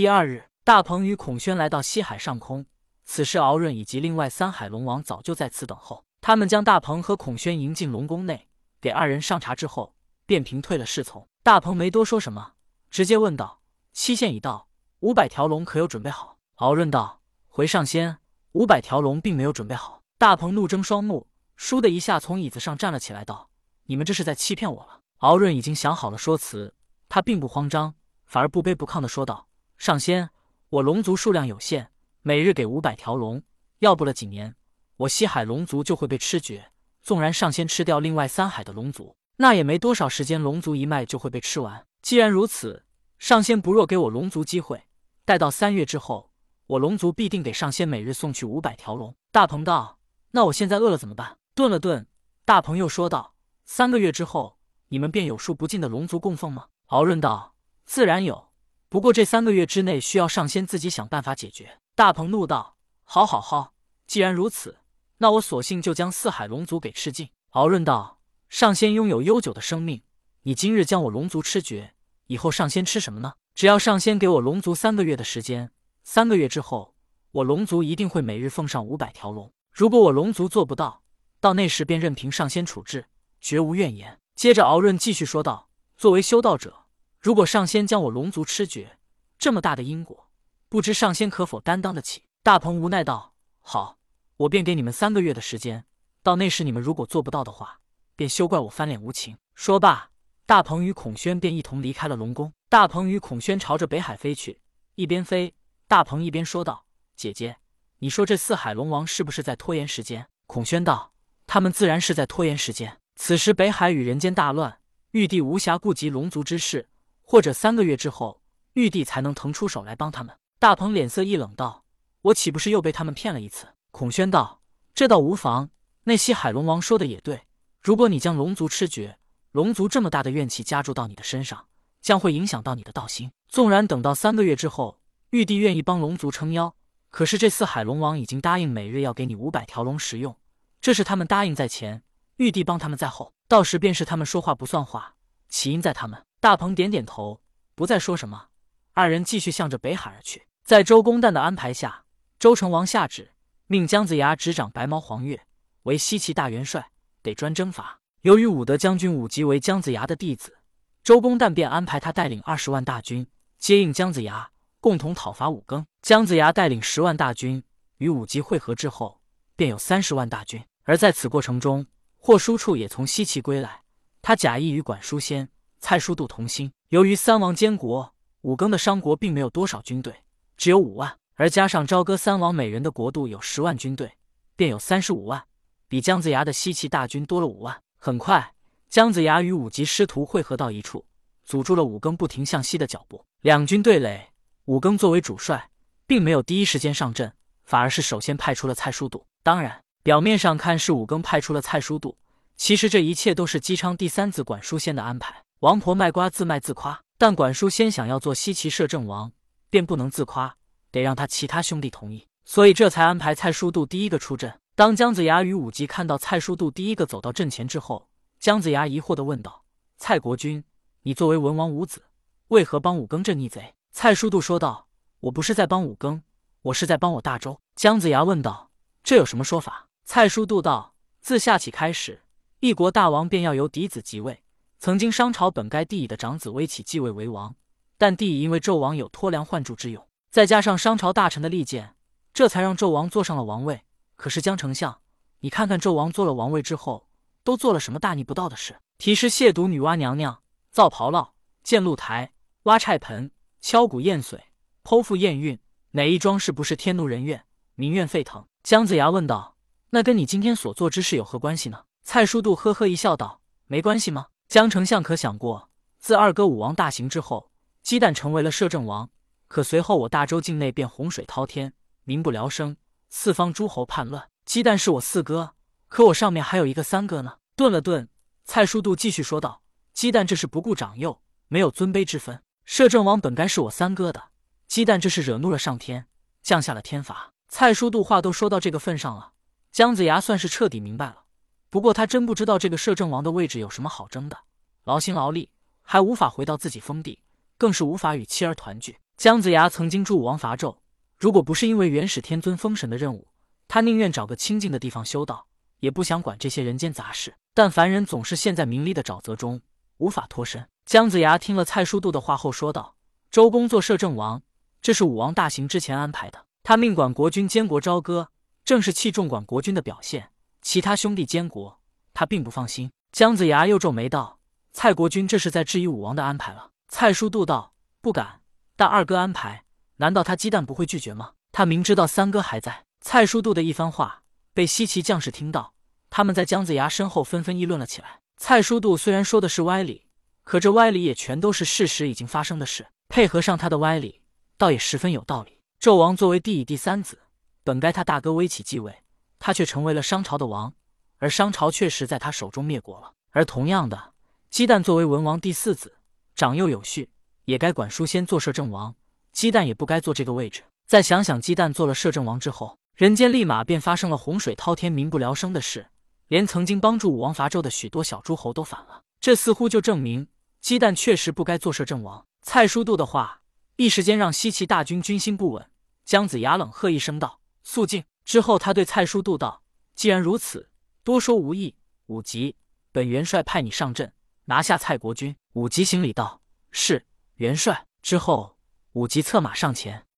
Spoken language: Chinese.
第二日，大鹏与孔宣来到西海上空，此时敖润以及另外三海龙王早就在此等候。他们将大鹏和孔宣迎进龙宫内，给二人上茶之后，便平退了侍从。大鹏没多说什么，直接问道：“期限已到，五百条龙可有准备好？”敖润道：“回上仙，五百条龙并没有准备好。”大鹏怒睁双目，倏的一下从椅子上站了起来，道：“你们这是在欺骗我了。”敖润已经想好了说辞，他并不慌张，反而不卑不亢的说道：“上仙，我龙族数量有限，每日给五百条龙，要不了几年。”我西海龙族就会被吃绝，纵然上仙吃掉另外三海的龙族，那也没多少时间，龙族一脉就会被吃完。既然如此，上仙不若给我龙族机会，待到三月之后，我龙族必定给上仙每日送去五百条龙。大鹏道：“那我现在饿了怎么办？”顿了顿，大鹏又说道：“三个月之后，你们便有数不尽的龙族供奉吗？”敖润道：“自然有，不过这三个月之内需要上仙自己想办法解决。”大鹏怒道：“好好好，既然如此。”那我索性就将四海龙族给吃尽。敖润道：“上仙拥有悠久的生命，你今日将我龙族吃绝，以后上仙吃什么呢？只要上仙给我龙族三个月的时间，三个月之后，我龙族一定会每日奉上五百条龙。如果我龙族做不到，到那时便任凭上仙处置，绝无怨言。”接着，敖润继续说道：“作为修道者，如果上仙将我龙族吃绝，这么大的因果，不知上仙可否担当得起？”大鹏无奈道：“好。”我便给你们三个月的时间，到那时你们如果做不到的话，便休怪我翻脸无情。说罢，大鹏与孔宣便一同离开了龙宫。大鹏与孔宣朝着北海飞去，一边飞，大鹏一边说道：“姐姐，你说这四海龙王是不是在拖延时间？”孔宣道：“他们自然是在拖延时间。此时北海与人间大乱，玉帝无暇顾及龙族之事，或者三个月之后，玉帝才能腾出手来帮他们。”大鹏脸色一冷道：“我岂不是又被他们骗了一次？”孔宣道：“这倒无妨。那西海龙王说的也对，如果你将龙族吃绝，龙族这么大的怨气加注到你的身上，将会影响到你的道心。纵然等到三个月之后，玉帝愿意帮龙族撑腰，可是这四海龙王已经答应每日要给你五百条龙食用，这是他们答应在前，玉帝帮他们在后，到时便是他们说话不算话，起因在他们。”大鹏点点头，不再说什么。二人继续向着北海而去。在周公旦的安排下，周成王下旨。命姜子牙执掌白毛黄钺，为西岐大元帅，得专征伐。由于武德将军武吉为姜子牙的弟子，周公旦便安排他带领二十万大军接应姜子牙，共同讨伐武庚。姜子牙带领十万大军与武吉会合之后，便有三十万大军。而在此过程中，霍叔处也从西岐归来，他假意与管叔先、蔡叔度同心。由于三王监国，武庚的商国并没有多少军队，只有五万。而加上朝歌三王每人的国度有十万军队，便有三十五万，比姜子牙的西岐大军多了五万。很快，姜子牙与武吉师徒汇合到一处，阻住了武庚不停向西的脚步。两军对垒，武庚作为主帅，并没有第一时间上阵，反而是首先派出了蔡叔度。当然，表面上看是武庚派出了蔡叔度，其实这一切都是姬昌第三子管叔先的安排。王婆卖瓜自卖自夸，但管叔先想要做西岐摄政王，便不能自夸。得让他其他兄弟同意，所以这才安排蔡叔度第一个出阵。当姜子牙与武吉看到蔡叔度第一个走到阵前之后，姜子牙疑惑地问道：“蔡国君，你作为文王五子，为何帮武庚这逆贼？”蔡叔度说道：“我不是在帮武庚，我是在帮我大周。”姜子牙问道：“这有什么说法？”蔡叔度道：“自下启开始，一国大王便要由嫡子即位。曾经商朝本该帝乙的长子威启继位为王，但帝乙因为纣王有脱梁换柱之勇。”再加上商朝大臣的力荐，这才让纣王坐上了王位。可是江丞相，你看看纣王坐了王位之后，都做了什么大逆不道的事？提示亵渎女娲娘娘，造炮烙，建露台，挖菜盆，敲鼓验髓，剖腹验孕，哪一桩事不是天怒人怨，民怨沸腾？姜子牙问道：“那跟你今天所做之事有何关系呢？”蔡叔度呵呵一笑，道：“没关系吗？江丞相可想过，自二哥武王大行之后，鸡蛋成为了摄政王。”可随后我大周境内便洪水滔天，民不聊生，四方诸侯叛乱。姬旦是我四哥，可我上面还有一个三哥呢。顿了顿，蔡叔度继续说道：“姬旦这是不顾长幼，没有尊卑之分。摄政王本该是我三哥的，姬旦这是惹怒了上天，降下了天罚。”蔡叔度话都说到这个份上了，姜子牙算是彻底明白了。不过他真不知道这个摄政王的位置有什么好争的，劳心劳力还无法回到自己封地，更是无法与妻儿团聚。姜子牙曾经助武王伐纣，如果不是因为元始天尊封神的任务，他宁愿找个清静的地方修道，也不想管这些人间杂事。但凡人总是陷在名利的沼泽中，无法脱身。姜子牙听了蔡叔度的话后说道：“周公做摄政王，这是武王大行之前安排的。他命管国君监国朝歌，正是器重管国君的表现。其他兄弟监国，他并不放心。”姜子牙又皱眉道：“蔡国君这是在质疑武王的安排了？”蔡叔度道：“不敢，但二哥安排，难道他鸡蛋不会拒绝吗？他明知道三哥还在。”蔡叔度的一番话被西岐将士听到，他们在姜子牙身后纷纷议论了起来。蔡叔度虽然说的是歪理，可这歪理也全都是事实已经发生的事，配合上他的歪理，倒也十分有道理。纣王作为帝乙第三子，本该他大哥微启继位，他却成为了商朝的王，而商朝确实在他手中灭国了。而同样的，姬旦作为文王第四子，长幼有序，也该管叔先做摄政王，姬旦也不该坐这个位置。再想想，姬旦做了摄政王之后。人间立马便发生了洪水滔天、民不聊生的事，连曾经帮助武王伐纣的许多小诸侯都反了。这似乎就证明姬旦确实不该做摄政王。蔡叔度的话一时间让西岐大军军心不稳。姜子牙冷喝一声道：“肃静！”之后，他对蔡叔度道：“既然如此，多说无益。武吉，本元帅派你上阵，拿下蔡国军。”武吉行礼道：“是元帅。”之后，武吉策马上前。